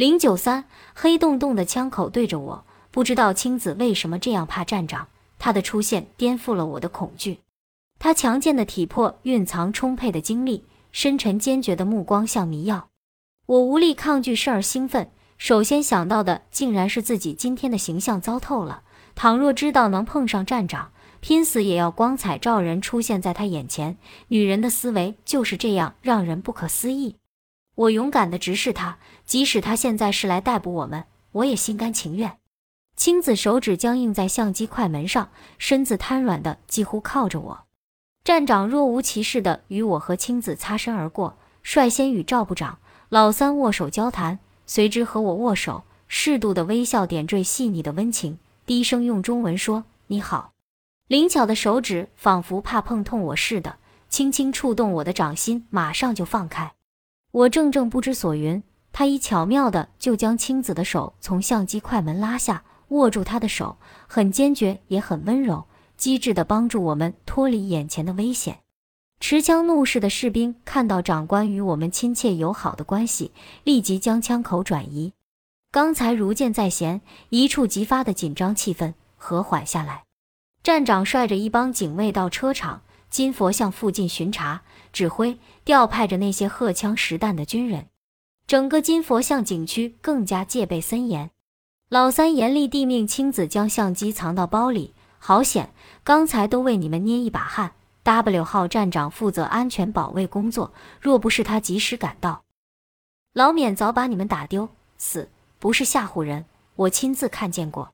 零九三，黑洞洞的枪口对着我，不知道青子为什么这样怕站长。他的出现颠覆了我的恐惧。他强健的体魄蕴藏充沛的精力，深沉坚决的目光像迷药。我无力抗拒，事儿兴奋。首先想到的竟然是自己今天的形象糟透了。倘若知道能碰上站长，拼死也要光彩照人出现在他眼前。女人的思维就是这样，让人不可思议。我勇敢地直视他，即使他现在是来逮捕我们，我也心甘情愿。青子手指僵硬在相机快门上，身子瘫软的几乎靠着我。站长若无其事地与我和青子擦身而过，率先与赵部长、老三握手交谈，随之和我握手，适度的微笑点缀细腻的温情，低声用中文说：“你好。”灵巧的手指仿佛怕碰痛我似的，轻轻触动我的掌心，马上就放开。我怔怔不知所云，他已巧妙的就将青子的手从相机快门拉下，握住他的手，很坚决也很温柔，机智的帮助我们脱离眼前的危险。持枪怒视的士兵看到长官与我们亲切友好的关系，立即将枪口转移。刚才如箭在弦，一触即发的紧张气氛和缓下来。站长率着一帮警卫到车场。金佛像附近巡查、指挥、调派着那些荷枪实弹的军人，整个金佛像景区更加戒备森严。老三严厉地命青子将相机藏到包里。好险，刚才都为你们捏一把汗。W 号站长负责安全保卫工作，若不是他及时赶到，老免早把你们打丢。死不是吓唬人，我亲自看见过。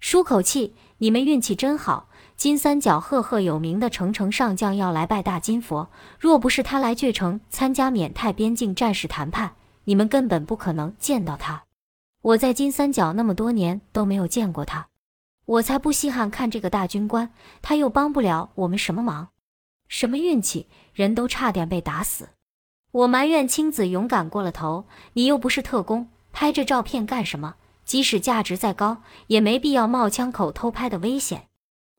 舒口气，你们运气真好。金三角赫赫有名的程程上将要来拜大金佛，若不是他来倔城参加缅泰边境战事谈判，你们根本不可能见到他。我在金三角那么多年都没有见过他，我才不稀罕看这个大军官，他又帮不了我们什么忙。什么运气，人都差点被打死。我埋怨青子勇敢过了头，你又不是特工，拍这照片干什么？即使价值再高，也没必要冒枪口偷拍的危险。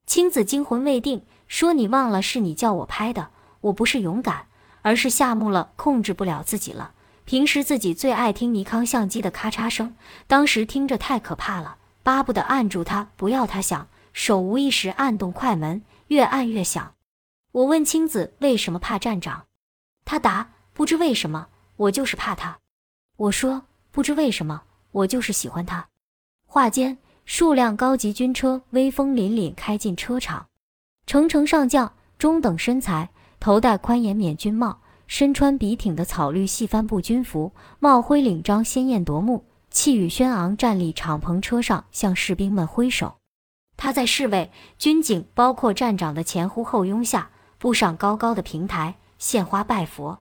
青子惊魂未定，说：“你忘了是你叫我拍的，我不是勇敢，而是吓木了，控制不了自己了。平时自己最爱听尼康相机的咔嚓声，当时听着太可怕了，巴不得按住它，不要它响。手无意识按动快门，越按越响。我问青子为什么怕站长，他答：不知为什么，我就是怕他。我说：不知为什么，我就是喜欢他。话间。数辆高级军车威风凛凛开进车场，程程上将，中等身材，头戴宽檐免军帽，身穿笔挺的草绿细帆布军服，帽徽领章鲜艳夺目，气宇轩昂，站立敞篷车上向士兵们挥手。他在侍卫、军警，包括站长的前呼后拥下，步上高高的平台，献花拜佛。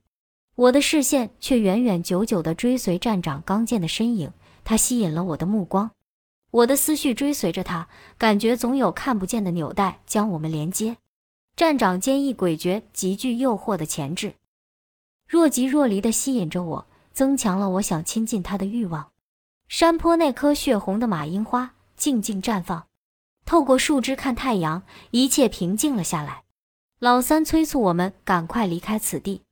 我的视线却远远久久地追随站长刚健的身影，他吸引了我的目光。我的思绪追随着他，感觉总有看不见的纽带将我们连接。站长坚毅诡谲、极具诱惑的潜质，若即若离地吸引着我，增强了我想亲近他的欲望。山坡那棵血红的马樱花静静绽放，透过树枝看太阳，一切平静了下来。老三催促我们赶快离开此地。